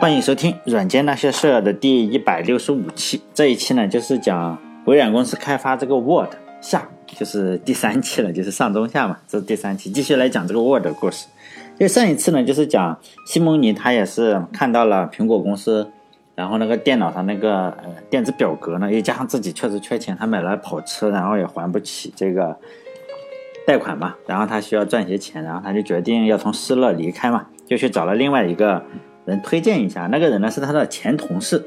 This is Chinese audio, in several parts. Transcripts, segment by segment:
欢迎收听《软件那些事儿》的第一百六十五期。这一期呢，就是讲微软公司开发这个 Word 下，就是第三期了，就是上中下嘛，这是第三期，继续来讲这个 Word 的故事。就上一次呢，就是讲西蒙尼他也是看到了苹果公司，然后那个电脑上那个呃电子表格呢，又加上自己确实缺钱，他买了跑车，然后也还不起这个贷款嘛，然后他需要赚些钱，然后他就决定要从施乐离开嘛，就去找了另外一个。人推荐一下，那个人呢是他的前同事，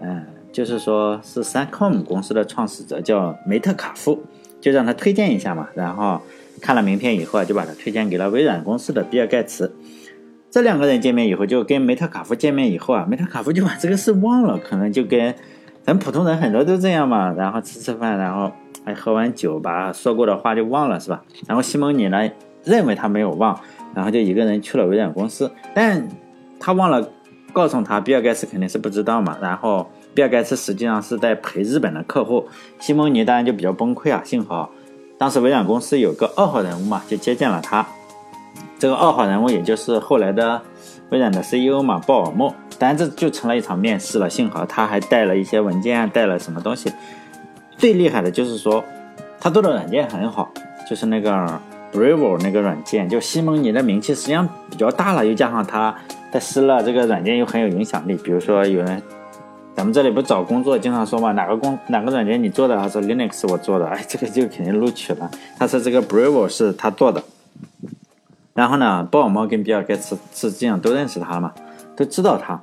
嗯，就是说是三 com 公司的创始者叫梅特卡夫，就让他推荐一下嘛。然后看了名片以后啊，就把他推荐给了微软公司的比尔盖茨。这两个人见面以后，就跟梅特卡夫见面以后啊，梅特卡夫就把这个事忘了，可能就跟咱普通人很多都这样嘛。然后吃吃饭，然后哎喝完酒，把说过的话就忘了，是吧？然后西蒙尼呢认为他没有忘，然后就一个人去了微软公司，但。他忘了告诉他，比尔盖茨肯定是不知道嘛。然后比尔盖茨实际上是在陪日本的客户，西蒙尼当然就比较崩溃啊。幸好当时微软公司有个二号人物嘛，就接见了他。这个二号人物也就是后来的微软的 CEO 嘛，鲍尔默。当然这就成了一场面试了。幸好他还带了一些文件，带了什么东西。最厉害的就是说，他做的软件很好，就是那个 Bravo 那个软件，就西蒙尼的名气实际上比较大了，又加上他。在施乐这个软件又很有影响力，比如说有人，咱们这里不找工作经常说嘛，哪个工哪个软件你做的？他说 Linux 我做的，哎，这个就肯定录取了。他说这个 Bravo 是他做的。然后呢，鲍尔默跟比尔盖茨是这样都认识他嘛，都知道他。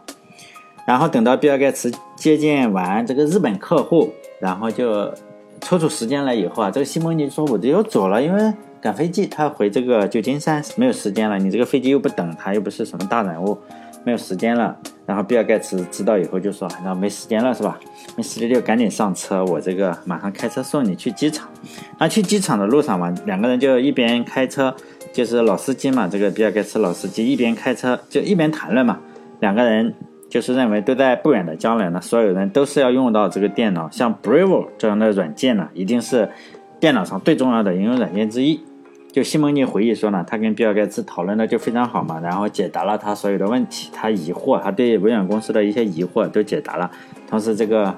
然后等到比尔盖茨接见完这个日本客户，然后就抽出时间来以后啊，这个西蒙尼说我就要走了，因为。赶飞机，他回这个旧金山没有时间了。你这个飞机又不等他，又不是什么大人物，没有时间了。然后比尔盖茨知道以后就说：“那没时间了是吧？没时间就赶紧上车，我这个马上开车送你去机场。”那去机场的路上嘛，两个人就一边开车，就是老司机嘛，这个比尔盖茨老司机一边开车就一边谈论嘛。两个人就是认为都在不远的将来呢，所有人都是要用到这个电脑，像 Bravo 这样的软件呢，一定是电脑上最重要的应用软件之一。就西蒙尼回忆说呢，他跟比尔盖茨讨论的就非常好嘛，然后解答了他所有的问题，他疑惑，他对微软公司的一些疑惑都解答了。同时，这个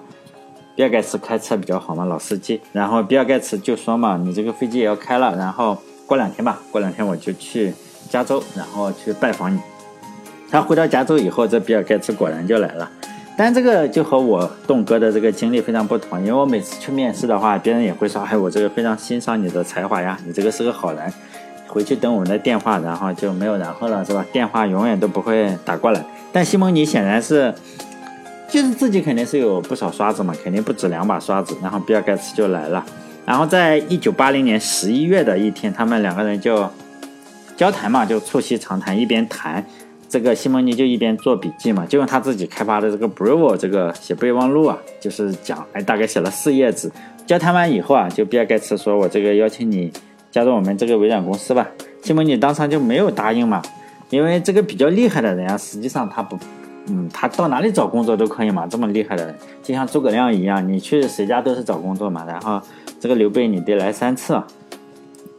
比尔盖茨开车比较好嘛，老司机。然后比尔盖茨就说嘛，你这个飞机也要开了，然后过两天吧，过两天我就去加州，然后去拜访你。他回到加州以后，这比尔盖茨果然就来了。但这个就和我栋哥的这个经历非常不同，因为我每次去面试的话，别人也会说，哎，我这个非常欣赏你的才华呀，你这个是个好人。回去等我们的电话，然后就没有然后了，是吧？电话永远都不会打过来。但西蒙尼显然是，就是自己肯定是有不少刷子嘛，肯定不止两把刷子。然后比尔盖茨就来了，然后在一九八零年十一月的一天，他们两个人就交谈嘛，就促膝长谈，一边谈。这个西蒙尼就一边做笔记嘛，就用他自己开发的这个 Bravo 这个写备忘录啊，就是讲，哎，大概写了四页纸。交谈完以后啊，就比尔盖茨说：“我这个邀请你加入我们这个微软公司吧。”西蒙尼当场就没有答应嘛，因为这个比较厉害的人啊，实际上他不，嗯，他到哪里找工作都可以嘛，这么厉害的人，就像诸葛亮一样，你去谁家都是找工作嘛。然后这个刘备你得来三次。啊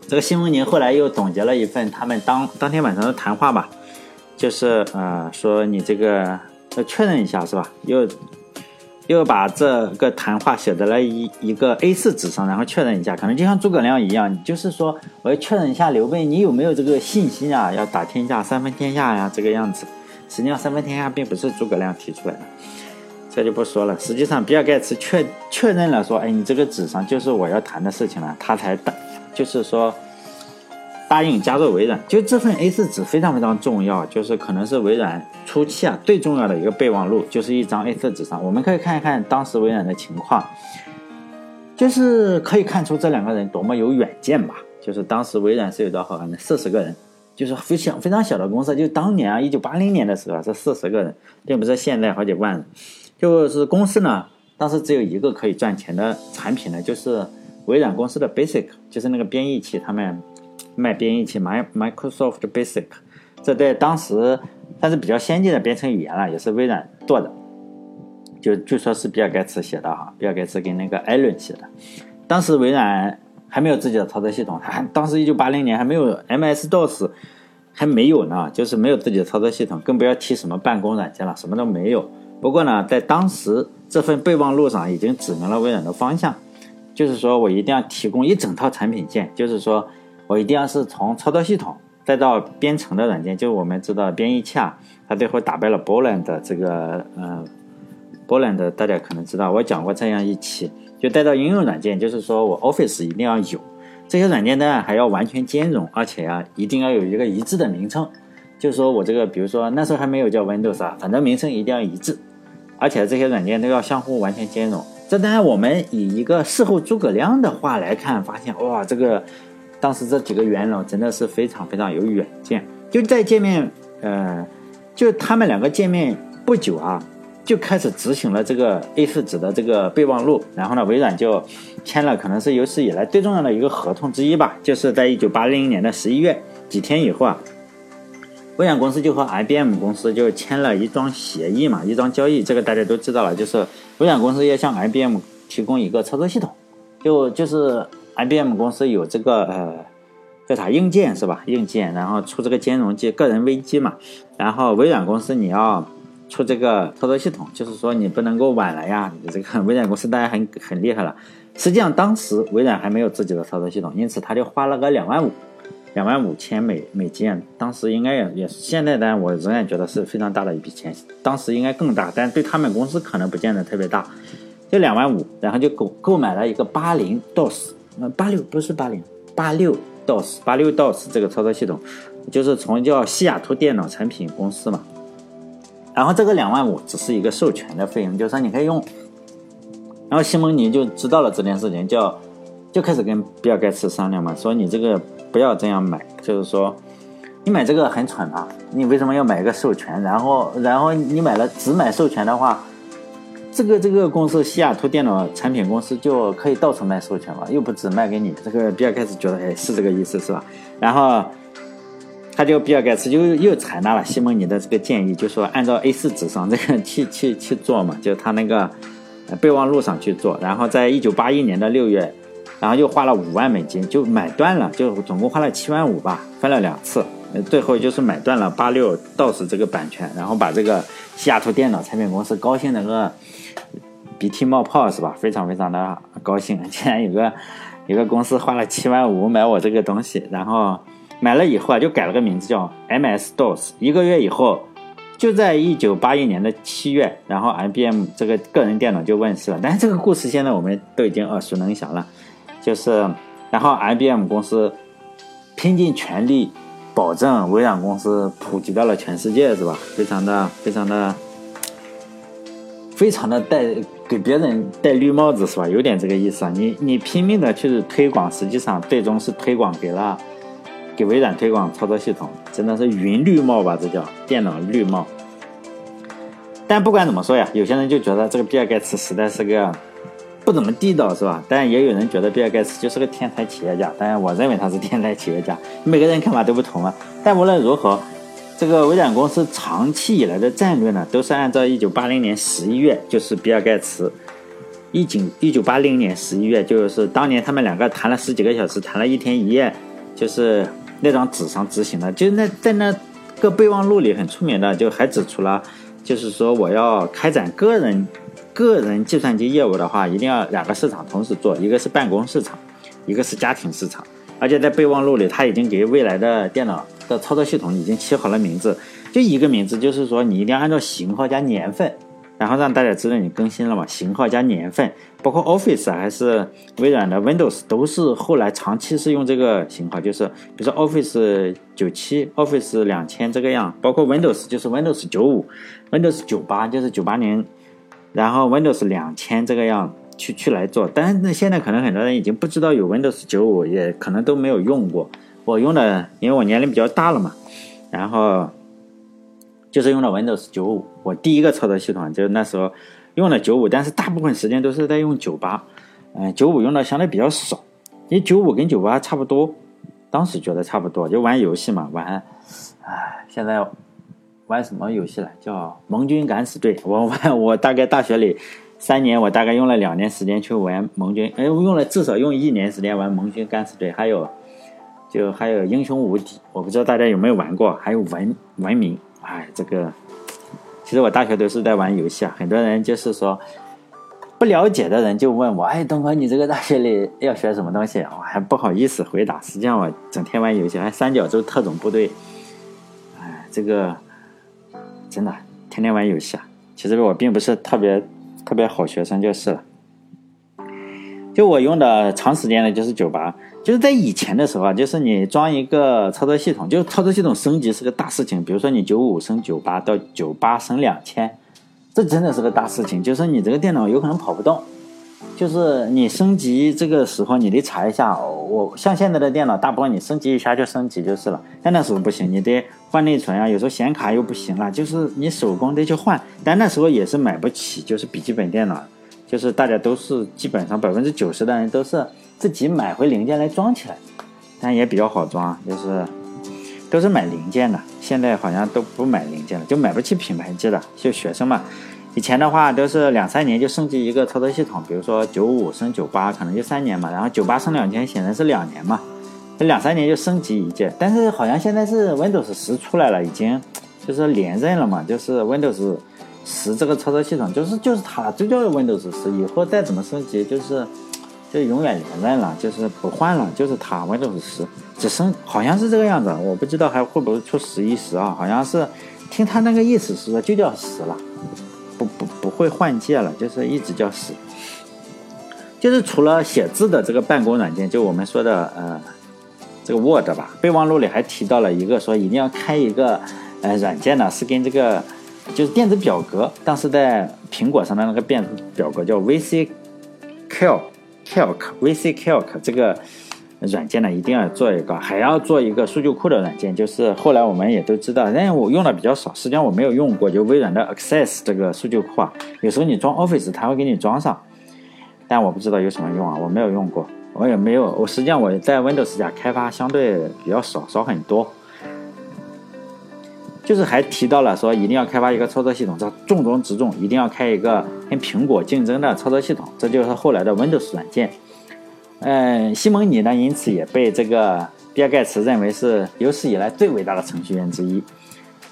这个西蒙尼后来又总结了一份他们当当天晚上的谈话吧。就是呃，说你这个要确认一下是吧？又又把这个谈话写在了一一个 A4 纸上，然后确认一下，可能就像诸葛亮一样，就是说我要确认一下刘备，你有没有这个信心啊？要打天下，三分天下呀，这个样子。实际上，三分天下并不是诸葛亮提出来的，这就不说了。实际上，比尔盖茨确确认了说，哎，你这个纸上就是我要谈的事情了，他才打，就是说。答应加入微软，就这份 A4 纸非常非常重要，就是可能是微软初期啊最重要的一个备忘录，就是一张 A4 纸上，我们可以看一看当时微软的情况，就是可以看出这两个人多么有远见吧。就是当时微软是有多少人？四十个人，就是非常非常小的公司。就当年啊，一九八零年的时候是四十个人，并不是现在好几万人。就是公司呢，当时只有一个可以赚钱的产品呢，就是微软公司的 Basic，就是那个编译器，他们。卖编译器，My Microsoft Basic，这在当时算是比较先进的编程语言了，也是微软做的。就据说是比尔盖茨写的哈，比尔盖茨跟那个艾伦写的。当时微软还没有自己的操作系统，还 当时一九八零年还没有 MS DOS，还没有呢，就是没有自己的操作系统，更不要提什么办公软件了，什么都没有。不过呢，在当时这份备忘录上已经指明了微软的方向，就是说我一定要提供一整套产品线，就是说我一定要是从操作系统再到编程的软件，就我们知道编译器啊，它最后打败了波兰的这个呃波兰的大家可能知道，我讲过这样一期，就带到应用软件，就是说我 Office 一定要有。这些软件呢还要完全兼容，而且啊一定要有一个一致的名称，就是说我这个，比如说那时候还没有叫 Windows 啊，反正名称一定要一致，而且这些软件都要相互完全兼容。这当然我们以一个事后诸葛亮的话来看，发现哇，这个当时这几个元老真的是非常非常有远见，就在见面，呃，就他们两个见面不久啊。就开始执行了这个 A4 纸的这个备忘录，然后呢，微软就签了可能是有史以来最重要的一个合同之一吧，就是在一九八零年的十一月几天以后啊，微软公司就和 IBM 公司就签了一桩协议嘛，一桩交易，这个大家都知道了，就是微软公司要向 IBM 提供一个操作系统，就就是 IBM 公司有这个呃叫啥硬件是吧？硬件，然后出这个兼容机、个人微机嘛，然后微软公司你要。出这个操作系统，就是说你不能够晚了呀！你这个 微软公司当然很很厉害了。实际上当时微软还没有自己的操作系统，因此他就花了个两万五，两万五千美美金。当时应该也也是现在呢，我仍然觉得是非常大的一笔钱。当时应该更大，但对他们公司可能不见得特别大。就两万五，然后就购购买了一个八零 DOS，八六不是八零，八六 DOS，八六 DOS 这个操作系统，就是从叫西雅图电脑产品公司嘛。然后这个两万五只是一个授权的费用，就是说你可以用。然后西蒙尼就知道了这件事情，就就开始跟比尔盖茨商量嘛，说你这个不要这样买，就是说你买这个很蠢啊，你为什么要买一个授权？然后然后你买了只买授权的话，这个这个公司西雅图电脑产品公司就可以到处卖授权了，又不只卖给你。这个比尔盖茨觉得哎是这个意思是吧？然后。他就比尔盖茨就又采纳了西蒙尼的这个建议，就说按照 A4 纸上这个去 去去做嘛，就他那个备忘录上去做。然后在一九八一年的六月，然后又花了五万美金就买断了，就总共花了七万五吧，分了两次，最后就是买断了八六 DOS 这个版权，然后把这个西雅图电脑产品公司高兴的个鼻涕冒泡是吧？非常非常的高兴，竟然有个有个公司花了七万五买我这个东西，然后。买了以后啊，就改了个名字叫 MS DOS。一个月以后，就在一九八一年的七月，然后 IBM 这个个人电脑就问世了。但是这个故事现在我们都已经耳熟能详了，就是然后 IBM 公司拼尽全力保证微软公司普及到了全世界，是吧？非常的非常的非常的戴给别人戴绿帽子，是吧？有点这个意思啊。你你拼命的去推广，实际上最终是推广给了。给微软推广操作系统，真的是云绿帽吧？这叫电脑绿帽。但不管怎么说呀，有些人就觉得这个比尔盖茨实在是个不怎么地道，是吧？但也有人觉得比尔盖茨就是个天才企业家。当然，我认为他是天才企业家。每个人看法都不同啊。但无论如何，这个微软公司长期以来的战略呢，都是按照一九八零年十一月，就是比尔盖茨一九一九八零年十一月，就是当年他们两个谈了十几个小时，谈了一天一夜，就是。那张纸上执行的，就那在那个备忘录里很出名的，就还指出了，就是说我要开展个人个人计算机业务的话，一定要两个市场同时做，一个是办公市场，一个是家庭市场。而且在备忘录里，他已经给未来的电脑的操作系统已经起好了名字，就一个名字，就是说你一定要按照型号加年份。然后让大家知道你更新了嘛？型号加年份，包括 Office 还是微软的 Windows，都是后来长期是用这个型号，就是比如说 Office 九七、Office 两千这个样，包括 Windows 就是 Windows 九五、Windows 九八就是九八年，然后 Windows 两千这个样去去来做。但是那现在可能很多人已经不知道有 Windows 九五，也可能都没有用过。我用的，因为我年龄比较大了嘛，然后。就是用了 Windows 九五，我第一个操作系统就是那时候用了九五，但是大部分时间都是在用九八，嗯，九五用的相对比较少，因为九五跟九八差不多，当时觉得差不多，就玩游戏嘛，玩，唉，现在玩什么游戏了？叫《盟军敢死队》，我玩，我大概大学里三年，我大概用了两年时间去玩盟军，哎，我用了至少用一年时间玩《盟军敢死队》，还有就还有英雄无敌，我不知道大家有没有玩过，还有文文明，哎，这个其实我大学都是在玩游戏啊，很多人就是说不了解的人就问我，哎，东哥，你这个大学里要学什么东西？我还不好意思回答，实际上我整天玩游戏，还三角洲特种部队，哎，这个真的天天玩游戏啊，其实我并不是特别特别好学生就是了。就我用的长时间的就是九八，就是在以前的时候啊，就是你装一个操作系统，就是操作系统升级是个大事情。比如说你九五升九八到九八升两千，这真的是个大事情。就是你这个电脑有可能跑不动，就是你升级这个时候你得查一下。我像现在的电脑，大部分你升级一下就升级就是了。但那时候不行，你得换内存啊，有时候显卡又不行了，就是你手工得去换。但那时候也是买不起，就是笔记本电脑。就是大家都是基本上百分之九十的人都是自己买回零件来装起来，但也比较好装，就是都是买零件的。现在好像都不买零件了，就买不起品牌机了。就学生嘛，以前的话都是两三年就升级一个操作系统，比如说九五升九八，可能就三年嘛，然后九八升两千，显然是两年嘛，这两三年就升级一届。但是好像现在是 Windows 十出来了，已经就是连任了嘛，就是 Windows。十这个操作系统就是就是它，就叫 Windows 十，以后再怎么升级就是就永远连任了，就是不换了，就是它 Windows 十，只升好像是这个样子，我不知道还会不会出十一十啊？好像是听他那个意思是说就叫十了，不不不会换届了，就是一直叫十。就是除了写字的这个办公软件，就我们说的呃这个 Word 吧，备忘录里还提到了一个说一定要开一个呃软件呢，是跟这个。就是电子表格，当时在苹果上的那个电子表格叫 VC Calc Calc VC Calc 这个软件呢，一定要做一个，还要做一个数据库的软件。就是后来我们也都知道，但我用的比较少，实际上我没有用过，就微软的 Access 这个数据库啊，有时候你装 Office 它会给你装上，但我不知道有什么用啊，我没有用过，我也没有，我实际上我在 Windows 下开发相对比较少，少很多。就是还提到了说一定要开发一个操作系统，这重中之重，一定要开一个跟苹果竞争的操作系统，这就是后来的 Windows 软件。嗯，西蒙尼呢，因此也被这个比尔盖茨认为是有史以来最伟大的程序员之一。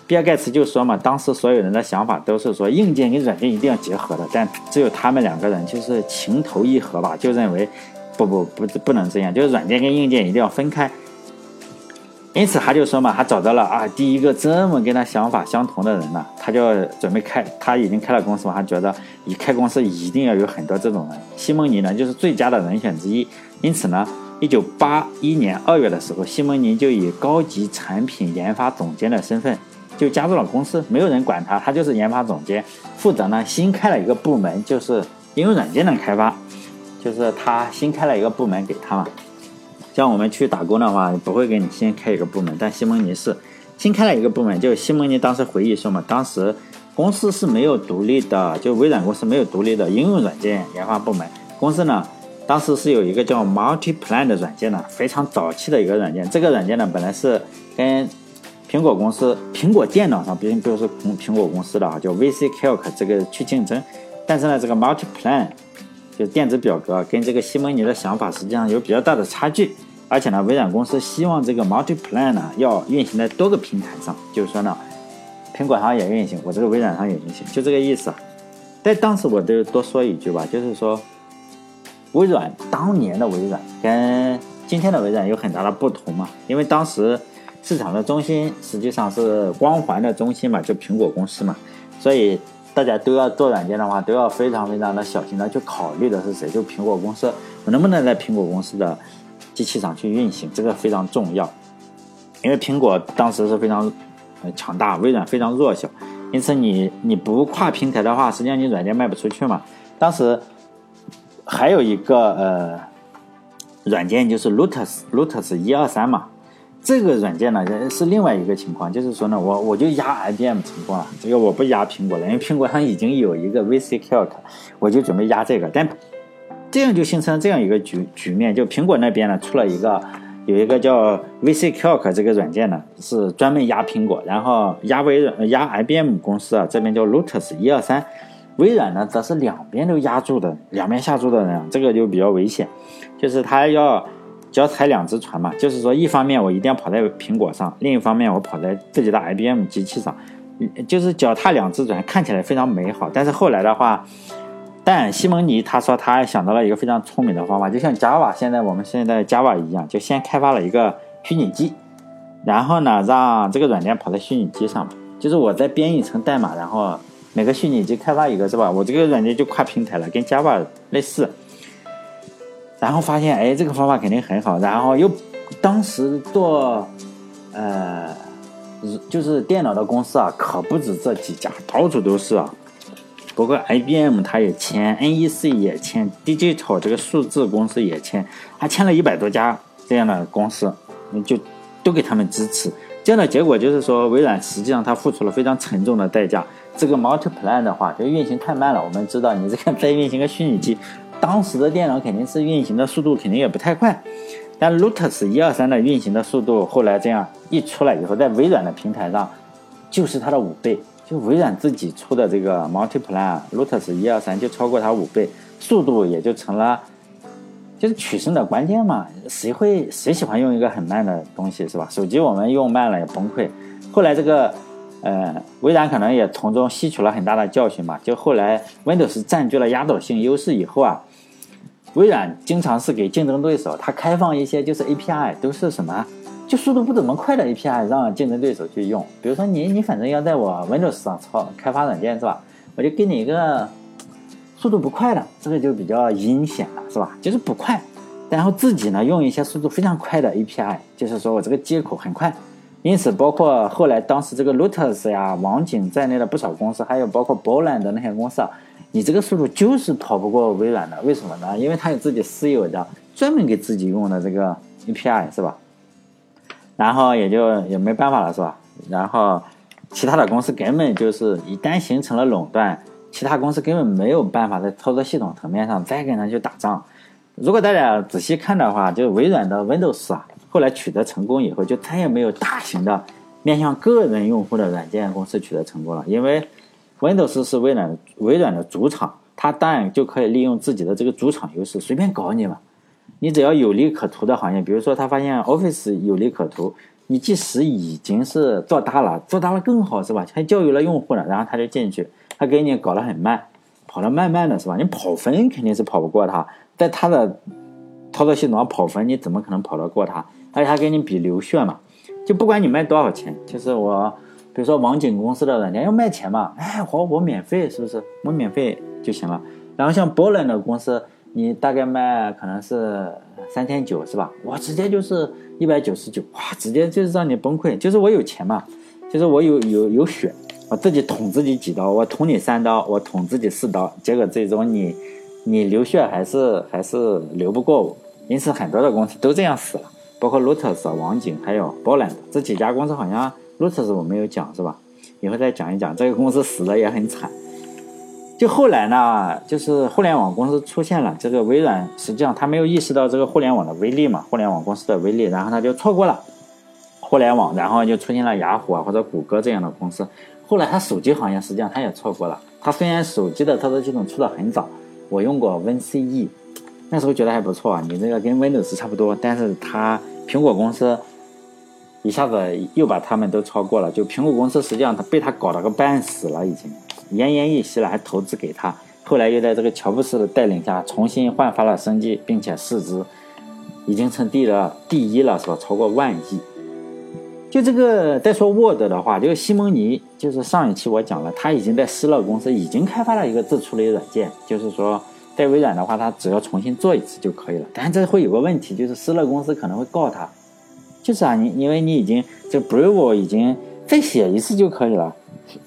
比尔盖茨就说嘛，当时所有人的想法都是说硬件跟软件一定要结合的，但只有他们两个人就是情投意合吧，就认为不不不不能这样，就是软件跟硬件一定要分开。因此他就说嘛，他找到了啊第一个这么跟他想法相同的人了，他就准备开，他已经开了公司嘛，他觉得一开公司一定要有很多这种人，西蒙尼呢就是最佳的人选之一。因此呢，一九八一年二月的时候，西蒙尼就以高级产品研发总监的身份就加入了公司，没有人管他，他就是研发总监，负责呢新开了一个部门，就是应用软件的开发，就是他新开了一个部门给他嘛。像我们去打工的话，不会给你先开一个部门，但西蒙尼是新开了一个部门。就西蒙尼当时回忆说嘛，当时公司是没有独立的，就微软公司没有独立的应用软件研发部门。公司呢，当时是有一个叫 Multiplan 的软件呢，非常早期的一个软件。这个软件呢，本来是跟苹果公司、苹果电脑上，比如比如说苹果公司的啊，叫 VC Calc 这个去竞争。但是呢，这个 Multiplan 就电子表格跟这个西蒙尼的想法实际上有比较大的差距。而且呢，微软公司希望这个 Multiplan 呢要运行在多个平台上，就是说呢，苹果上也运行，我这个微软上也运行，就这个意思。在当时，我都多说一句吧，就是说，微软当年的微软跟今天的微软有很大的不同嘛，因为当时市场的中心实际上是光环的中心嘛，就苹果公司嘛，所以大家都要做软件的话，都要非常非常的小心的去考虑的是谁，就苹果公司，我能不能在苹果公司的。机器上去运行，这个非常重要，因为苹果当时是非常呃强大，微软非常弱小，因此你你不跨平台的话，实际上你软件卖不出去嘛。当时还有一个呃软件就是 Lotus Lotus 一二三嘛，这个软件呢是另外一个情况，就是说呢，我我就压 IBM 成功了，这个我不压苹果了，因为苹果上已经有一个 VC Calc，我就准备压这个，但。这样就形成这样一个局局面，就苹果那边呢出了一个有一个叫 VC Calc 这个软件呢，是专门压苹果，然后压微软、压 IBM 公司啊，这边叫 Lotus 一二三，微软呢则是两边都压住的，两边下注的人啊，这个就比较危险，就是他要脚踩两只船嘛，就是说一方面我一定要跑在苹果上，另一方面我跑在自己的 IBM 机器上，就是脚踏两只船，看起来非常美好。但是后来的话，但西蒙尼他说他想到了一个非常聪明的方法，就像 Java 现在我们现在 Java 一样，就先开发了一个虚拟机，然后呢让这个软件跑在虚拟机上，就是我在编一层代码，然后每个虚拟机开发一个是吧？我这个软件就跨平台了，跟 Java 类似。然后发现，哎，这个方法肯定很好。然后又，当时做，呃，就是电脑的公司啊，可不止这几家，到处都是啊。包括 IBM 他也签，NEC 也签，Digital 这个数字公司也签，还签了一百多家这样的公司，就都给他们支持。这样的结果就是说，微软实际上它付出了非常沉重的代价。这个 Multiplan 的话，就运行太慢了。我们知道，你这个 在运行个虚拟机。当时的电脑肯定是运行的速度肯定也不太快，但 Lotus 一二三的运行的速度后来这样一出来以后，在微软的平台上就是它的五倍，就微软自己出的这个 Multiplan Lotus 一二三就超过它五倍，速度也就成了就是取胜的关键嘛。谁会谁喜欢用一个很慢的东西是吧？手机我们用慢了也崩溃。后来这个。呃，微软可能也从中吸取了很大的教训嘛。就后来 Windows 占据了压倒性优势以后啊，微软经常是给竞争对手，它开放一些就是 API，都是什么，就速度不怎么快的 API，让竞争对手去用。比如说你你反正要在我 Windows 上操开发软件是吧？我就给你一个速度不快的，这个就比较阴险了是吧？就是不快，然后自己呢用一些速度非常快的 API，就是说我这个接口很快。因此，包括后来当时这个 Lotus 呀、网景在内的不少公司，还有包括 b o l a n 的那些公司啊，你这个速度就是跑不过微软的。为什么呢？因为它有自己私有的、专门给自己用的这个 API，是吧？然后也就也没办法了，是吧？然后其他的公司根本就是一旦形成了垄断，其他公司根本没有办法在操作系统层面上再跟他去打仗。如果大家仔细看的话，就微软的 Windows 啊。后来取得成功以后，就再也没有大型的面向个人用户的软件公司取得成功了。因为 Windows 是微软微软的主场，它当然就可以利用自己的这个主场优势，随便搞你了。你只要有利可图的行业，比如说他发现 Office 有利可图，你即使已经是做大了，做大了更好是吧？还教育了用户了，然后他就进去，他给你搞得很慢，跑得慢慢的是吧？你跑分肯定是跑不过他，在他的操作系统上跑分，你怎么可能跑得过他？而且他跟你比流血嘛，就不管你卖多少钱，就是我，比如说网景公司的软件要卖钱嘛，哎，我我免费是不是？我免费就行了。然后像波兰的公司，你大概卖可能是三千九是吧？我直接就是一百九十九，哇，直接就是让你崩溃。就是我有钱嘛，就是我有有有血，我自己捅自己几刀，我捅你三刀，我捅自己四刀，结果最终你你流血还是还是流不过我，因此很多的公司都这样死了。包括 Lotus 网景还有 b o l a n d 这几家公司，好像 Lotus 我没有讲是吧？以后再讲一讲，这个公司死的也很惨。就后来呢，就是互联网公司出现了，这个微软实际上他没有意识到这个互联网的威力嘛，互联网公司的威力，然后他就错过了互联网，然后就出现了雅虎啊或者谷歌这样的公司。后来他手机行业实际上他也错过了，他虽然手机的操作系统出的很早，我用过 WinCE。那时候觉得还不错，你这个跟 Windows 差不多，但是他苹果公司一下子又把他们都超过了。就苹果公司实际上他被他搞了个半死了，已经奄奄一息了，还投资给他。后来又在这个乔布斯的带领下重新焕发了生机，并且市值已经成第了第一了，是吧？超过万亿。就这个再说 Word 的话，就是西蒙尼，就是上一期我讲了，他已经在施乐公司已经开发了一个自处理软件，就是说。在微软的话，他只要重新做一次就可以了。但这会有个问题，就是施乐公司可能会告他。就是啊，你因为你已经这 Brave 已经再写一次就可以了，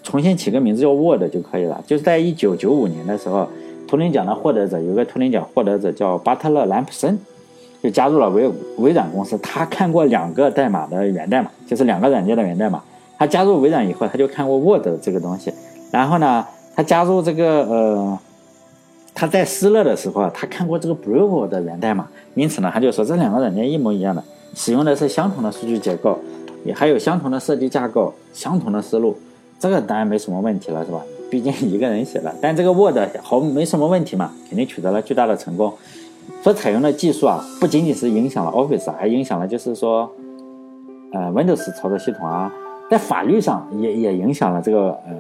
重新起个名字叫 Word 就可以了。就是在一九九五年的时候，图灵奖的获得者有个图灵奖获得者叫巴特勒·兰普森，就加入了微微软公司。他看过两个代码的源代码，就是两个软件的源代码。他加入微软以后，他就看过 Word 这个东西。然后呢，他加入这个呃。他在施乐的时候啊，他看过这个 Brave 的源代码，因此呢，他就说这两个软件一模一样的，使用的是相同的数据结构，也还有相同的设计架构，相同的思路，这个当然没什么问题了，是吧？毕竟一个人写的。但这个 Word 好没什么问题嘛，肯定取得了巨大的成功。所采用的技术啊，不仅仅是影响了 Office，还影响了就是说，呃，Windows 操作系统啊，在法律上也也影响了这个呃，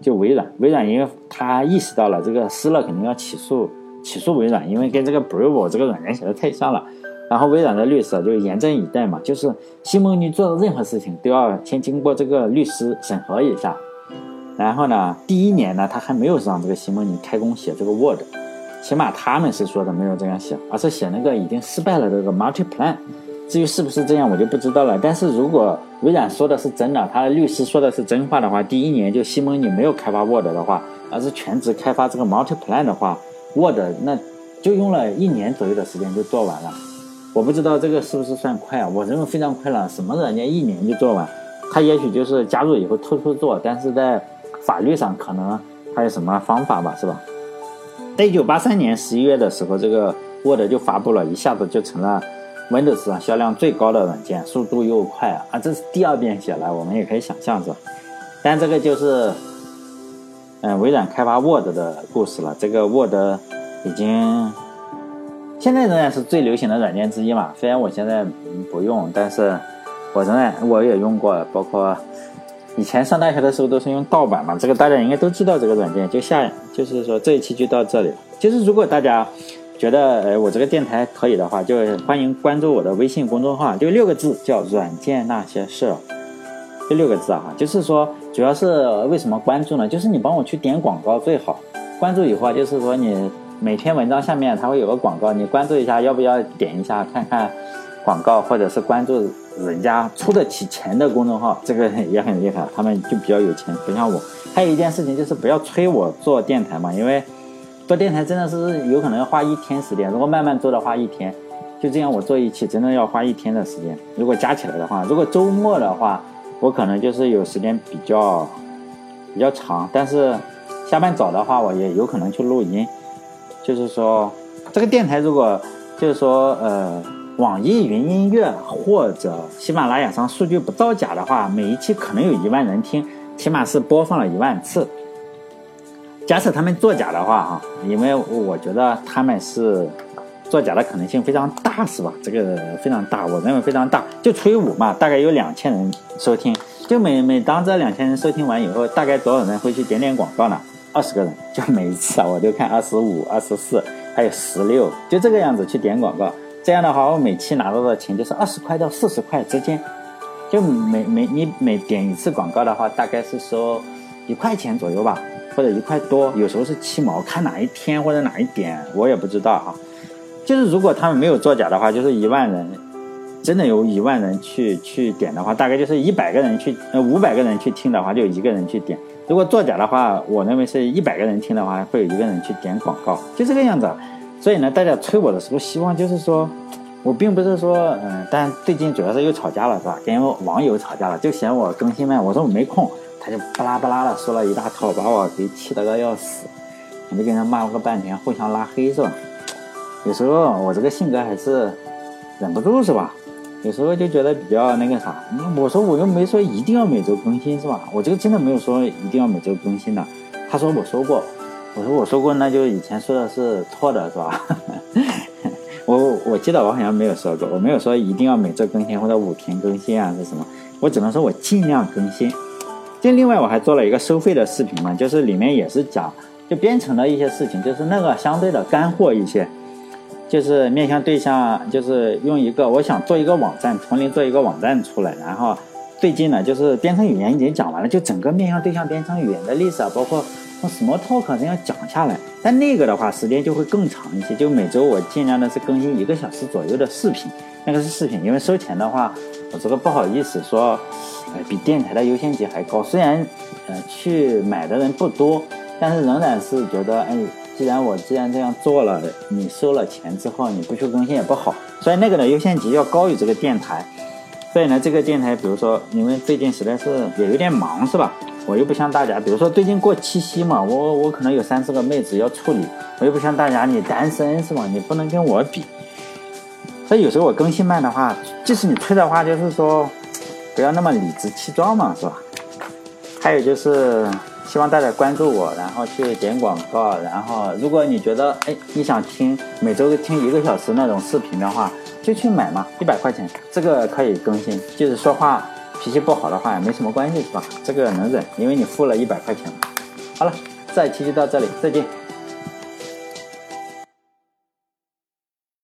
就微软，微软因为他意识到了这个施乐肯定要起诉起诉微软，因为跟这个 Brave 这个软件写的太像了。然后微软的律师就严阵以待嘛，就是西蒙尼做的任何事情都要先经过这个律师审核一下。然后呢，第一年呢，他还没有让这个西蒙尼开工写这个 Word，起码他们是说的没有这样写，而是写那个已经失败了这个 Multiplan。至于是不是这样，我就不知道了。但是如果微软说的是真的，他的律师说的是真话的话，第一年就西蒙尼没有开发 Word 的话，而是全职开发这个 Multiplan 的话，Word 那就用了一年左右的时间就做完了。我不知道这个是不是算快啊？我认为非常快了。什么软件一年就做完？他也许就是加入以后偷偷做，但是在法律上可能还有什么方法吧，是吧？在一九八三年十一月的时候，这个 Word 就发布了，一下子就成了 Windows 上销量最高的软件，速度又快啊！啊，这是第二遍写了，我们也可以想象是吧？但这个就是，嗯，微软开发 Word 的故事了。这个 Word 已经。现在仍然是最流行的软件之一嘛。虽然我现在不用，但是我仍然我也用过。包括以前上大学的时候都是用盗版嘛，这个大家应该都知道这个软件。就下就是说这一期就到这里了。就是如果大家觉得呃我这个电台可以的话，就欢迎关注我的微信公众号，就六个字叫“软件那些事”，就六个字啊。就是说主要是为什么关注呢？就是你帮我去点广告最好。关注以后啊，就是说你。每篇文章下面它会有个广告，你关注一下，要不要点一下看看广告，或者是关注人家出得起钱的公众号，这个也很厉害，他们就比较有钱，不像我。还有一件事情就是不要催我做电台嘛，因为做电台真的是有可能要花一天时间，如果慢慢做的话，一天就这样我做一期真的要花一天的时间。如果加起来的话，如果周末的话，我可能就是有时间比较比较长，但是下班早的话，我也有可能去录音。就是说，这个电台如果就是说，呃，网易云音乐或者喜马拉雅上数据不造假的话，每一期可能有一万人听，起码是播放了一万次。假设他们作假的话，哈，因为我觉得他们是作假的可能性非常大，是吧？这个非常大，我认为非常大。就除以五嘛，大概有两千人收听。就每每当这两千人收听完以后，大概多少人会去点点广告呢？二十个人，就每一次啊，我都看二十五、二十四，还有十六，就这个样子去点广告。这样的话，我每期拿到的钱就是二十块到四十块之间。就每每你每点一次广告的话，大概是收一块钱左右吧，或者一块多，有时候是七毛，看哪一天或者哪一点，我也不知道啊。就是如果他们没有作假的话，就是一万人，真的有一万人去去点的话，大概就是一百个人去，呃，五百个人去听的话，就一个人去点。如果作假的话，我认为是一百个人听的话，会有一个人去点广告，就这个样子。所以呢，大家催我的时候，希望就是说，我并不是说，嗯，但最近主要是又吵架了，是吧？跟网友吵架了，就嫌我更新慢，我说我没空，他就巴拉巴拉的说了一大套，把我给气得个要死，我就跟他骂了个半天，互相拉黑，是吧？有时候我这个性格还是忍不住，是吧？有时候就觉得比较那个啥，我说我又没说一定要每周更新是吧？我这个真的没有说一定要每周更新的。他说我说过，我说我说过，那就以前说的是错的是吧？我我记得我好像没有说过，我没有说一定要每周更新或者五天更新啊是什么？我只能说我尽量更新。就另外我还做了一个收费的视频嘛，就是里面也是讲就编程的一些事情，就是那个相对的干货一些。就是面向对象，就是用一个，我想做一个网站，从零做一个网站出来。然后最近呢，就是编程语言已经讲完了，就整个面向对象编程语言的历史啊，包括从 Smalltalk 这样讲下来。但那个的话，时间就会更长一些。就每周我尽量的是更新一个小时左右的视频，那个是视频，因为收钱的话，我这个不好意思说，呃，比电台的优先级还高。虽然呃去买的人不多，但是仍然是觉得哎。既然我既然这样做了，你收了钱之后你不去更新也不好，所以那个的优先级要高于这个电台。所以呢，这个电台，比如说你们最近实在是也有点忙是吧？我又不像大家，比如说最近过七夕嘛，我我可能有三四个妹子要处理，我又不像大家，你单身是吧？你不能跟我比。所以有时候我更新慢的话，即使你催的话，就是说不要那么理直气壮嘛，是吧？还有就是。希望大家关注我，然后去点广告。然后，如果你觉得哎，你想听每周听一个小时那种视频的话，就去买嘛，一百块钱，这个可以更新。就是说话脾气不好的话也没什么关系，是吧？这个能忍，因为你付了一百块钱。好了，这期就到这里，再见。